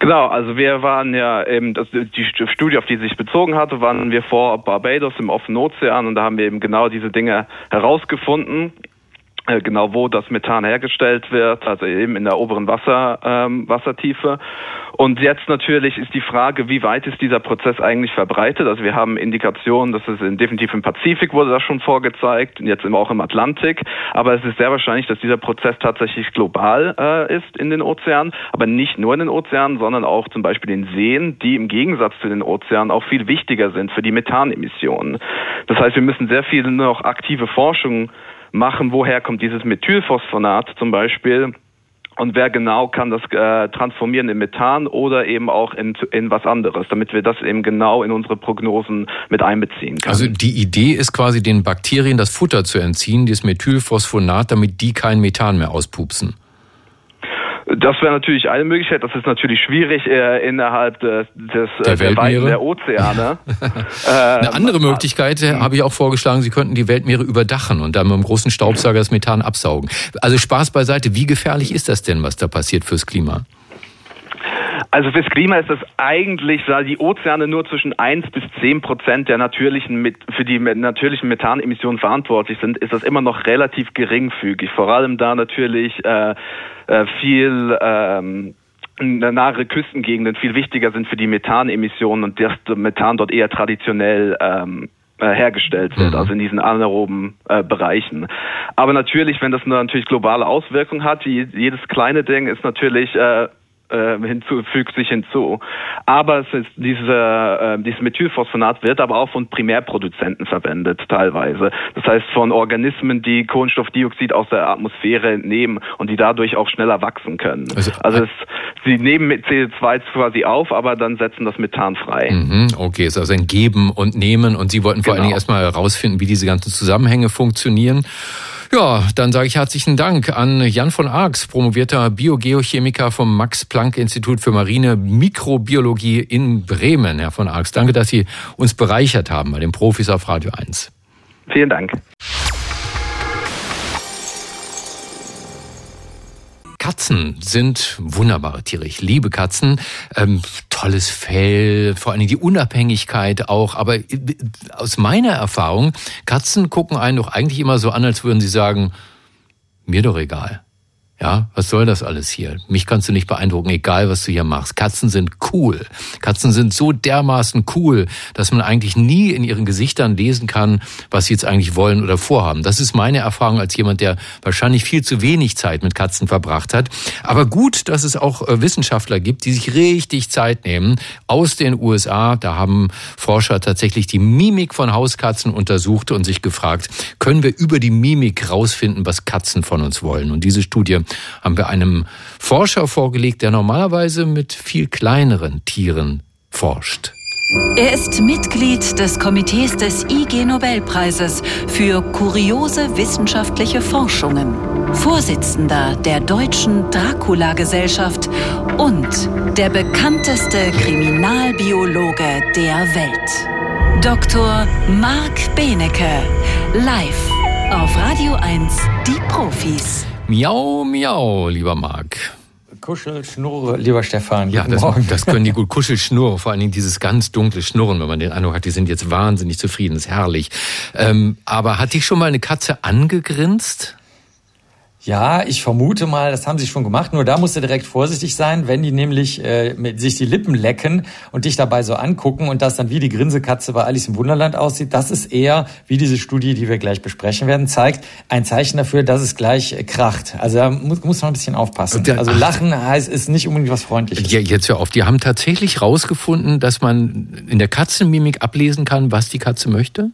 Genau, also wir waren ja eben, das, die Studie, auf die sich bezogen hatte, waren wir vor Barbados im offenen Ozean und da haben wir eben genau diese Dinge herausgefunden genau wo das Methan hergestellt wird, also eben in der oberen Wasser, ähm, Wassertiefe. Und jetzt natürlich ist die Frage, wie weit ist dieser Prozess eigentlich verbreitet? Also wir haben Indikationen, dass es in, definitiv im Pazifik wurde das schon vorgezeigt, jetzt auch im Atlantik. Aber es ist sehr wahrscheinlich, dass dieser Prozess tatsächlich global äh, ist in den Ozeanen, aber nicht nur in den Ozeanen, sondern auch zum Beispiel in Seen, die im Gegensatz zu den Ozeanen auch viel wichtiger sind für die Methanemissionen. Das heißt, wir müssen sehr viel noch aktive Forschung machen, woher kommt dieses Methylphosphonat zum Beispiel und wer genau kann das äh, transformieren in Methan oder eben auch in, in was anderes, damit wir das eben genau in unsere Prognosen mit einbeziehen können. Also die Idee ist quasi den Bakterien das Futter zu entziehen, dieses Methylphosphonat, damit die kein Methan mehr auspupsen. Das wäre natürlich eine Möglichkeit. Das ist natürlich schwierig äh, innerhalb des, des der, der Weiten der Ozeane. äh, eine andere Möglichkeit äh, habe ich auch vorgeschlagen, Sie könnten die Weltmeere überdachen und dann mit einem großen Staubsauger das Methan absaugen. Also Spaß beiseite. Wie gefährlich ist das denn, was da passiert fürs Klima? Also fürs Klima ist das eigentlich, da die Ozeane nur zwischen 1 bis 10 Prozent der natürlichen, für die natürlichen Methanemissionen verantwortlich sind, ist das immer noch relativ geringfügig. Vor allem da natürlich äh, äh, viel ähm, nahe Küstengegenden viel wichtiger sind für die Methanemissionen und das Methan dort eher traditionell ähm, äh, hergestellt wird, mhm. also in diesen anaeroben äh, Bereichen. Aber natürlich, wenn das natürlich globale Auswirkungen hat, die, jedes kleine Ding ist natürlich äh, äh, hinzu, fügt sich hinzu. Aber es ist diese, äh, dieses Methylphosphonat wird aber auch von Primärproduzenten verwendet teilweise. Das heißt von Organismen, die Kohlenstoffdioxid aus der Atmosphäre entnehmen und die dadurch auch schneller wachsen können. Also, also es, sie nehmen mit CO2 quasi auf, aber dann setzen das Methan frei. Mhm, okay, ist also ein Geben und Nehmen und Sie wollten vor genau. allen Dingen erstmal herausfinden, wie diese ganzen Zusammenhänge funktionieren. Ja, dann sage ich herzlichen Dank an Jan von Arx, promovierter Biogeochemiker vom Max-Planck-Institut für Marine Mikrobiologie in Bremen. Herr von Arx, danke, dass Sie uns bereichert haben bei den Profis auf Radio 1. Vielen Dank. Katzen sind wunderbare Tiere. Ich liebe Katzen. Ähm, tolles Fell, vor allem die Unabhängigkeit auch. Aber äh, aus meiner Erfahrung, Katzen gucken einen doch eigentlich immer so an, als würden sie sagen, mir doch egal. Ja, was soll das alles hier? Mich kannst du nicht beeindrucken, egal was du hier machst. Katzen sind cool. Katzen sind so dermaßen cool, dass man eigentlich nie in ihren Gesichtern lesen kann, was sie jetzt eigentlich wollen oder vorhaben. Das ist meine Erfahrung als jemand, der wahrscheinlich viel zu wenig Zeit mit Katzen verbracht hat. Aber gut, dass es auch äh, Wissenschaftler gibt, die sich richtig Zeit nehmen. Aus den USA, da haben Forscher tatsächlich die Mimik von Hauskatzen untersucht und sich gefragt, können wir über die Mimik rausfinden, was Katzen von uns wollen? Und diese Studie haben wir einem Forscher vorgelegt, der normalerweise mit viel kleineren Tieren forscht. Er ist Mitglied des Komitees des IG Nobelpreises für kuriose wissenschaftliche Forschungen, Vorsitzender der Deutschen Dracula-Gesellschaft und der bekannteste Kriminalbiologe der Welt. Dr. Marc Benecke, live auf Radio 1, die Profis. Miau, miau, lieber Marc. Kuschelschnurre, lieber Stefan. Ja, das, das, können die gut. Kuschelschnurre, vor allen Dingen dieses ganz dunkle Schnurren, wenn man den Eindruck hat, die sind jetzt wahnsinnig zufrieden, ist herrlich. Ähm, aber hat dich schon mal eine Katze angegrinst? Ja, ich vermute mal, das haben sie schon gemacht. Nur da musst du direkt vorsichtig sein, wenn die nämlich äh, mit, sich die Lippen lecken und dich dabei so angucken und das dann wie die Grinsekatze bei Alice im Wunderland aussieht. Das ist eher, wie diese Studie, die wir gleich besprechen werden, zeigt, ein Zeichen dafür, dass es gleich äh, kracht. Also da muss, muss man ein bisschen aufpassen. Also Lachen heißt ist nicht unbedingt was Freundliches. Ja, jetzt hör auf. Die haben tatsächlich rausgefunden, dass man in der Katzenmimik ablesen kann, was die Katze möchte?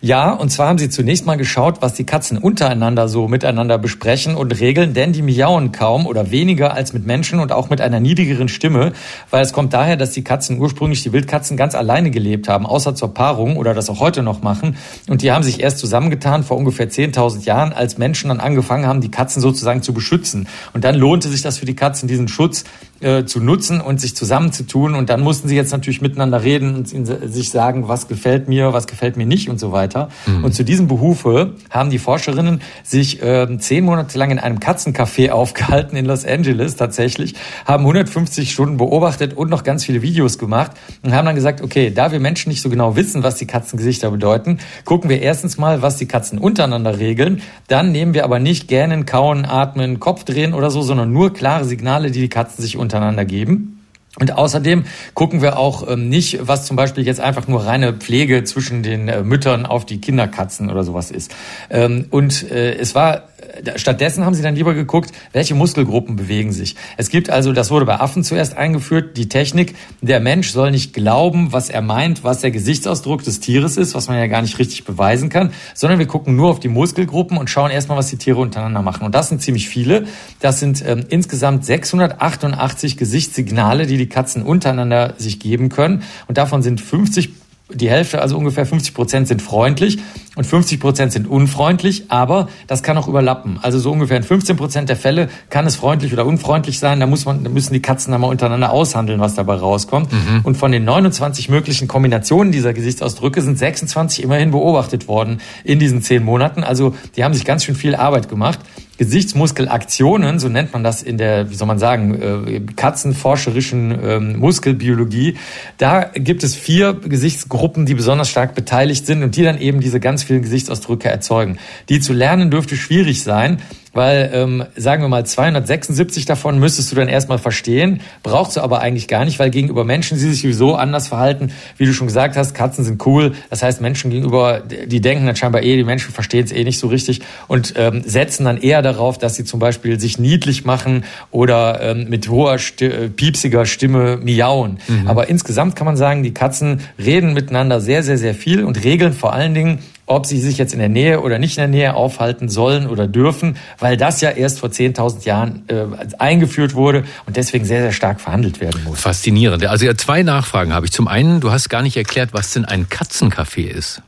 Ja, und zwar haben sie zunächst mal geschaut, was die Katzen untereinander so miteinander besprechen und regeln, denn die miauen kaum oder weniger als mit Menschen und auch mit einer niedrigeren Stimme, weil es kommt daher, dass die Katzen ursprünglich, die Wildkatzen, ganz alleine gelebt haben, außer zur Paarung oder das auch heute noch machen. Und die haben sich erst zusammengetan vor ungefähr 10.000 Jahren, als Menschen dann angefangen haben, die Katzen sozusagen zu beschützen. Und dann lohnte sich das für die Katzen, diesen Schutz äh, zu nutzen und sich zusammenzutun. Und dann mussten sie jetzt natürlich miteinander reden und sich sagen, was gefällt mir, was gefällt mir nicht und so weiter. Mhm. Und zu diesem Behufe haben die Forscherinnen sich äh, zehn Monate lang in einem Katzencafé aufgehalten in Los Angeles tatsächlich, haben 150 Stunden beobachtet und noch ganz viele Videos gemacht und haben dann gesagt, okay, da wir Menschen nicht so genau wissen, was die Katzengesichter bedeuten, gucken wir erstens mal, was die Katzen untereinander regeln. Dann nehmen wir aber nicht gähnen, kauen, atmen, Kopf drehen oder so, sondern nur klare Signale, die die Katzen sich untereinander geben. Und außerdem gucken wir auch ähm, nicht, was zum Beispiel jetzt einfach nur reine Pflege zwischen den äh, Müttern auf die Kinderkatzen oder sowas ist. Ähm, und äh, es war stattdessen haben sie dann lieber geguckt, welche Muskelgruppen bewegen sich. Es gibt also, das wurde bei Affen zuerst eingeführt, die Technik, der Mensch soll nicht glauben, was er meint, was der Gesichtsausdruck des Tieres ist, was man ja gar nicht richtig beweisen kann, sondern wir gucken nur auf die Muskelgruppen und schauen erstmal, was die Tiere untereinander machen. Und das sind ziemlich viele. Das sind ähm, insgesamt 688 Gesichtssignale, die die Katzen untereinander sich geben können. Und davon sind 50 die Hälfte, also ungefähr 50 Prozent sind freundlich und 50 Prozent sind unfreundlich, aber das kann auch überlappen. Also so ungefähr in 15 Prozent der Fälle kann es freundlich oder unfreundlich sein. Da muss man, da müssen die Katzen dann mal untereinander aushandeln, was dabei rauskommt. Mhm. Und von den 29 möglichen Kombinationen dieser Gesichtsausdrücke sind 26 immerhin beobachtet worden in diesen zehn Monaten. Also die haben sich ganz schön viel Arbeit gemacht. Gesichtsmuskelaktionen, so nennt man das in der, wie soll man sagen, äh, katzenforscherischen ähm, Muskelbiologie. Da gibt es vier Gesichtsgruppen, die besonders stark beteiligt sind und die dann eben diese ganz vielen Gesichtsausdrücke erzeugen. Die zu lernen dürfte schwierig sein, weil, ähm, sagen wir mal, 276 davon müsstest du dann erstmal verstehen, brauchst du aber eigentlich gar nicht, weil gegenüber Menschen, die sich sowieso anders verhalten, wie du schon gesagt hast, Katzen sind cool, das heißt Menschen gegenüber, die denken dann scheinbar eh, die Menschen verstehen es eh nicht so richtig und ähm, setzen dann eher darauf, dass sie zum Beispiel sich niedlich machen oder ähm, mit hoher, Sti äh, piepsiger Stimme miauen. Mhm. Aber insgesamt kann man sagen, die Katzen reden miteinander sehr, sehr, sehr viel und regeln vor allen Dingen ob sie sich jetzt in der Nähe oder nicht in der Nähe aufhalten sollen oder dürfen, weil das ja erst vor 10.000 Jahren äh, eingeführt wurde und deswegen sehr, sehr stark verhandelt werden muss. Faszinierend. Also ja, zwei Nachfragen habe ich. Zum einen, du hast gar nicht erklärt, was denn ein Katzencafé ist.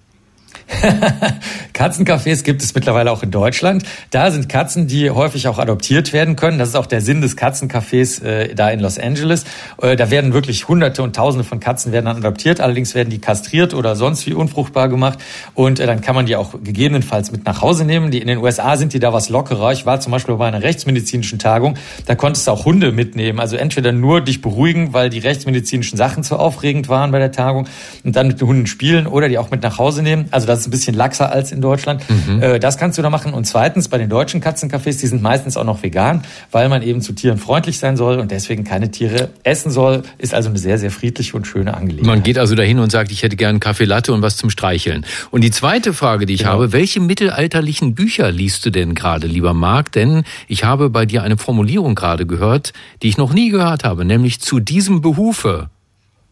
Katzencafés gibt es mittlerweile auch in Deutschland. Da sind Katzen, die häufig auch adoptiert werden können. Das ist auch der Sinn des Katzencafés äh, da in Los Angeles. Äh, da werden wirklich Hunderte und Tausende von Katzen werden dann adoptiert. Allerdings werden die kastriert oder sonst wie unfruchtbar gemacht. Und äh, dann kann man die auch gegebenenfalls mit nach Hause nehmen. Die in den USA sind die da was lockerer. Ich war zum Beispiel bei einer rechtsmedizinischen Tagung. Da konntest du auch Hunde mitnehmen. Also entweder nur dich beruhigen, weil die rechtsmedizinischen Sachen zu aufregend waren bei der Tagung und dann mit den Hunden spielen oder die auch mit nach Hause nehmen. Also das ist ein bisschen laxer als in Deutschland. Mhm. Äh, das kannst du da machen. Und zweitens, bei den deutschen Katzencafés, die sind meistens auch noch vegan, weil man eben zu Tieren freundlich sein soll und deswegen keine Tiere essen soll. Ist also eine sehr, sehr friedliche und schöne Angelegenheit. Man geht also dahin und sagt, ich hätte gern Kaffee Latte und was zum Streicheln. Und die zweite Frage, die ich genau. habe, welche mittelalterlichen Bücher liest du denn gerade, lieber Marc? Denn ich habe bei dir eine Formulierung gerade gehört, die ich noch nie gehört habe, nämlich zu diesem Behufe.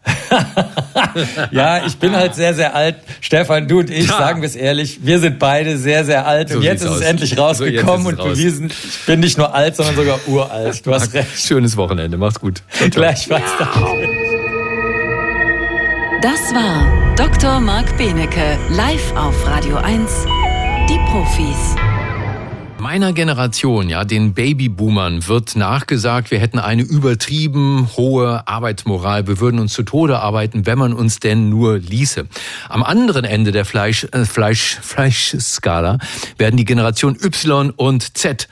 ja, ich bin halt sehr, sehr alt. Stefan, du und ich, ja. sagen wir es ehrlich, wir sind beide sehr, sehr alt. So und jetzt ist es endlich rausgekommen so, und raus. bewiesen, ich bin nicht nur alt, sondern sogar uralt. Du hast recht. Schönes Wochenende, mach's gut. Gleichfalls. Danke. Das war Dr. Marc Benecke, live auf Radio 1, die Profis meiner Generation, ja, den Babyboomern wird nachgesagt, wir hätten eine übertrieben hohe Arbeitsmoral. Wir würden uns zu Tode arbeiten, wenn man uns denn nur ließe. Am anderen Ende der Fleisch, äh, Fleisch, Fleischskala werden die Generation Y und Z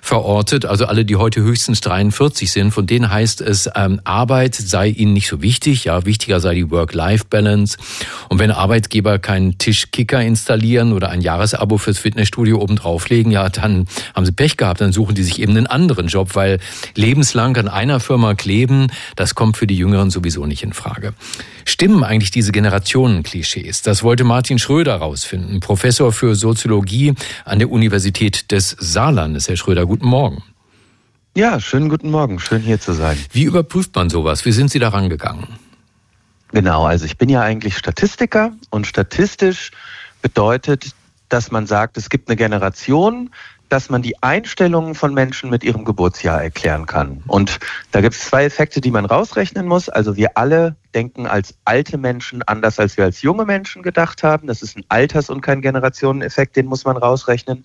verortet, also alle, die heute höchstens 43 sind, von denen heißt es, ähm, Arbeit sei ihnen nicht so wichtig, ja, wichtiger sei die Work-Life-Balance. Und wenn Arbeitgeber keinen Tischkicker installieren oder ein Jahresabo fürs Fitnessstudio oben drauflegen, ja, dann haben sie Pech gehabt, dann suchen die sich eben einen anderen Job, weil lebenslang an einer Firma kleben, das kommt für die Jüngeren sowieso nicht in Frage. Stimmen eigentlich diese Generationenklischees? Das wollte Martin Schröder rausfinden, Professor für Soziologie an der Universität des Saarlandes. Herr Schröder, guten Morgen. Ja, schönen guten Morgen. Schön hier zu sein. Wie überprüft man sowas? Wie sind Sie da rangegangen? Genau, also ich bin ja eigentlich Statistiker und statistisch bedeutet, dass man sagt, es gibt eine Generation, dass man die Einstellungen von Menschen mit ihrem Geburtsjahr erklären kann. Und da gibt es zwei Effekte, die man rausrechnen muss. Also wir alle denken als alte Menschen anders, als wir als junge Menschen gedacht haben. Das ist ein Alters- und kein Generationeneffekt, den muss man rausrechnen.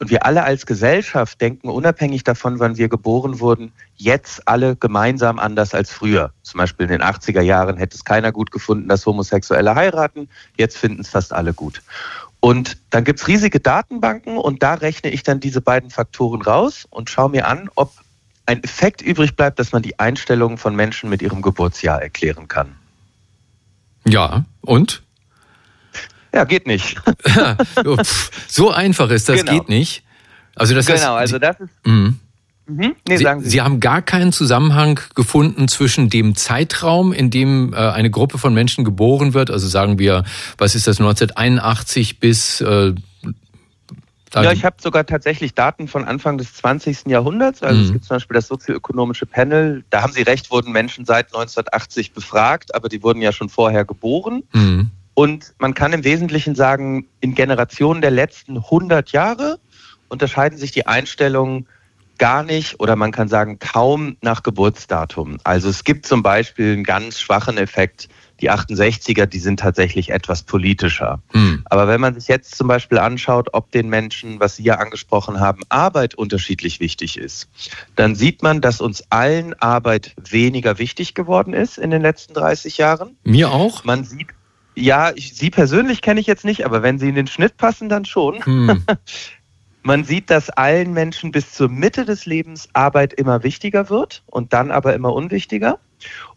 Und wir alle als Gesellschaft denken unabhängig davon, wann wir geboren wurden, jetzt alle gemeinsam anders als früher. Zum Beispiel in den 80er Jahren hätte es keiner gut gefunden, dass Homosexuelle heiraten. Jetzt finden es fast alle gut. Und dann gibt es riesige Datenbanken und da rechne ich dann diese beiden Faktoren raus und schaue mir an, ob ein Effekt übrig bleibt, dass man die Einstellungen von Menschen mit ihrem Geburtsjahr erklären kann. Ja, und? Ja, geht nicht. so einfach ist das, genau. geht nicht. Also das genau, ist, also das ist. Mh. Mhm. Nee, Sie, Sie. Sie, haben gar keinen Zusammenhang gefunden zwischen dem Zeitraum, in dem äh, eine Gruppe von Menschen geboren wird, also sagen wir, was ist das, 1981 bis äh, ja, ich habe sogar tatsächlich Daten von Anfang des 20. Jahrhunderts. Also mhm. es gibt zum Beispiel das sozioökonomische Panel. Da haben Sie recht, wurden Menschen seit 1980 befragt, aber die wurden ja schon vorher geboren. Mhm. Und man kann im Wesentlichen sagen, in Generationen der letzten 100 Jahre unterscheiden sich die Einstellungen gar nicht oder man kann sagen kaum nach Geburtsdatum. Also es gibt zum Beispiel einen ganz schwachen Effekt. Die 68er, die sind tatsächlich etwas politischer. Hm. Aber wenn man sich jetzt zum Beispiel anschaut, ob den Menschen, was Sie ja angesprochen haben, Arbeit unterschiedlich wichtig ist, dann sieht man, dass uns allen Arbeit weniger wichtig geworden ist in den letzten 30 Jahren. Mir auch? Man sieht, ja, ich, Sie persönlich kenne ich jetzt nicht, aber wenn Sie in den Schnitt passen, dann schon. Hm. Man sieht, dass allen Menschen bis zur Mitte des Lebens Arbeit immer wichtiger wird und dann aber immer unwichtiger.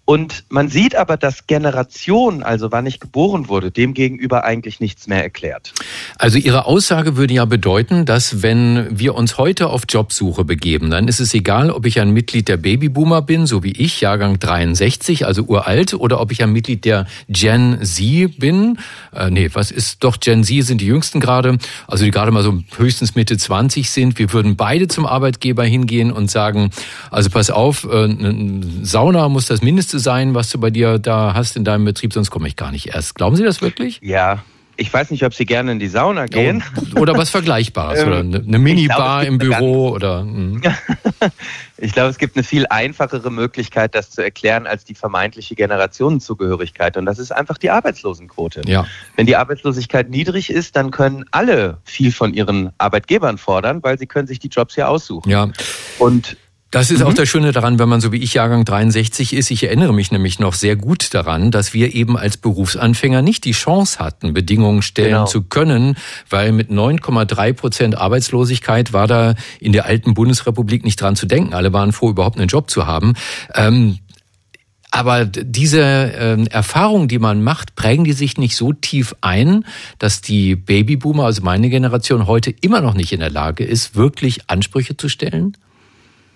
Und man sieht aber, dass Generation, also wann ich geboren wurde, dem gegenüber eigentlich nichts mehr erklärt. Also Ihre Aussage würde ja bedeuten, dass wenn wir uns heute auf Jobsuche begeben, dann ist es egal, ob ich ein Mitglied der Babyboomer bin, so wie ich, Jahrgang 63, also uralt, oder ob ich ein Mitglied der Gen Z bin. Äh, nee, was ist doch Gen Z sind die jüngsten gerade, also die gerade mal so höchstens Mitte 20 sind. Wir würden beide zum Arbeitgeber hingehen und sagen, also pass auf, äh, Sauna muss das mindestens Beste sein, was du bei dir da hast in deinem Betrieb, sonst komme ich gar nicht erst. Glauben Sie das wirklich? Ja, ich weiß nicht, ob Sie gerne in die Sauna gehen. Oder was Vergleichbares. oder eine Minibar im Büro oder. Hm. ich glaube, es gibt eine viel einfachere Möglichkeit, das zu erklären, als die vermeintliche Generationenzugehörigkeit. Und das ist einfach die Arbeitslosenquote. Ja. Wenn die Arbeitslosigkeit niedrig ist, dann können alle viel von ihren Arbeitgebern fordern, weil sie können sich die Jobs ja aussuchen. Ja. Und das ist mhm. auch das Schöne daran, wenn man so wie ich Jahrgang 63 ist. Ich erinnere mich nämlich noch sehr gut daran, dass wir eben als Berufsanfänger nicht die Chance hatten, Bedingungen stellen genau. zu können, weil mit 9,3 Prozent Arbeitslosigkeit war da in der alten Bundesrepublik nicht dran zu denken. Alle waren froh, überhaupt einen Job zu haben. Ähm, aber diese äh, Erfahrungen, die man macht, prägen die sich nicht so tief ein, dass die Babyboomer, also meine Generation, heute immer noch nicht in der Lage ist, wirklich Ansprüche zu stellen?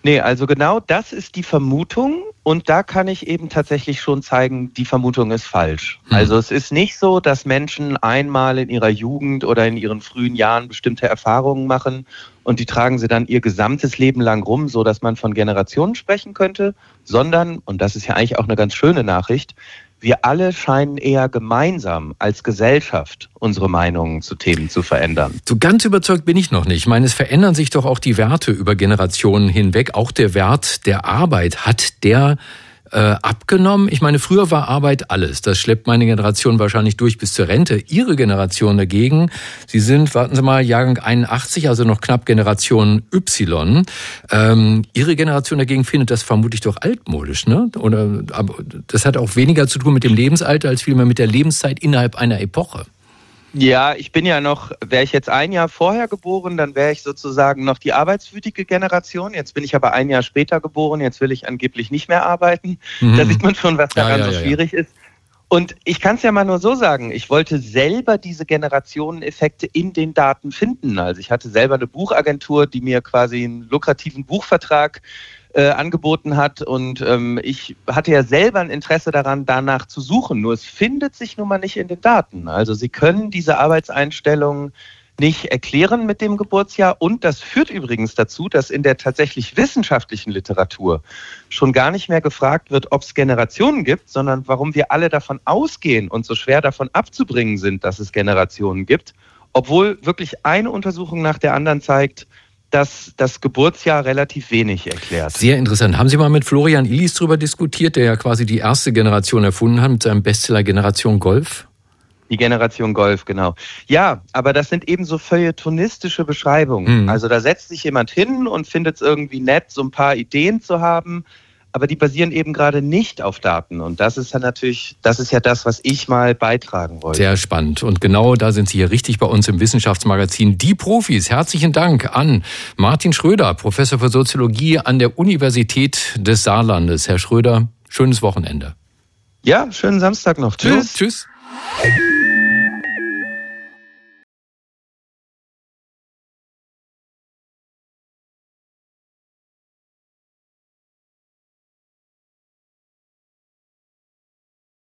Nee, also genau das ist die Vermutung und da kann ich eben tatsächlich schon zeigen, die Vermutung ist falsch. Mhm. Also es ist nicht so, dass Menschen einmal in ihrer Jugend oder in ihren frühen Jahren bestimmte Erfahrungen machen und die tragen sie dann ihr gesamtes Leben lang rum, so dass man von Generationen sprechen könnte, sondern, und das ist ja eigentlich auch eine ganz schöne Nachricht, wir alle scheinen eher gemeinsam als Gesellschaft unsere Meinungen zu Themen zu verändern. So ganz überzeugt bin ich noch nicht. Ich meine, es verändern sich doch auch die Werte über Generationen hinweg. Auch der Wert der Arbeit hat der äh, abgenommen. Ich meine, früher war Arbeit alles. Das schleppt meine Generation wahrscheinlich durch bis zur Rente. Ihre Generation dagegen, Sie sind, warten Sie mal, Jahrgang 81, also noch knapp Generation Y. Ähm, Ihre Generation dagegen findet das vermutlich doch altmodisch, ne? Oder, aber das hat auch weniger zu tun mit dem Lebensalter als vielmehr mit der Lebenszeit innerhalb einer Epoche. Ja, ich bin ja noch, wäre ich jetzt ein Jahr vorher geboren, dann wäre ich sozusagen noch die arbeitswütige Generation. Jetzt bin ich aber ein Jahr später geboren, jetzt will ich angeblich nicht mehr arbeiten. Mhm. Da sieht man schon, was daran ja, ja, so schwierig ja. ist. Und ich kann es ja mal nur so sagen, ich wollte selber diese Generationeneffekte in den Daten finden. Also ich hatte selber eine Buchagentur, die mir quasi einen lukrativen Buchvertrag äh, angeboten hat. Und ähm, ich hatte ja selber ein Interesse daran, danach zu suchen. Nur es findet sich nun mal nicht in den Daten. Also Sie können diese Arbeitseinstellungen nicht erklären mit dem Geburtsjahr. Und das führt übrigens dazu, dass in der tatsächlich wissenschaftlichen Literatur schon gar nicht mehr gefragt wird, ob es Generationen gibt, sondern warum wir alle davon ausgehen und so schwer davon abzubringen sind, dass es Generationen gibt. Obwohl wirklich eine Untersuchung nach der anderen zeigt, dass das Geburtsjahr relativ wenig erklärt. Sehr interessant. Haben Sie mal mit Florian Illis darüber diskutiert, der ja quasi die erste Generation erfunden hat mit seinem Bestseller Generation Golf? Die Generation Golf, genau. Ja, aber das sind eben so feuilletonistische Beschreibungen. Mhm. Also da setzt sich jemand hin und findet es irgendwie nett, so ein paar Ideen zu haben, aber die basieren eben gerade nicht auf Daten. Und das ist ja natürlich, das ist ja das, was ich mal beitragen wollte. Sehr spannend. Und genau da sind Sie hier richtig bei uns im Wissenschaftsmagazin Die Profis. Herzlichen Dank an Martin Schröder, Professor für Soziologie an der Universität des Saarlandes. Herr Schröder, schönes Wochenende. Ja, schönen Samstag noch. Tschüss. Ja, tschüss.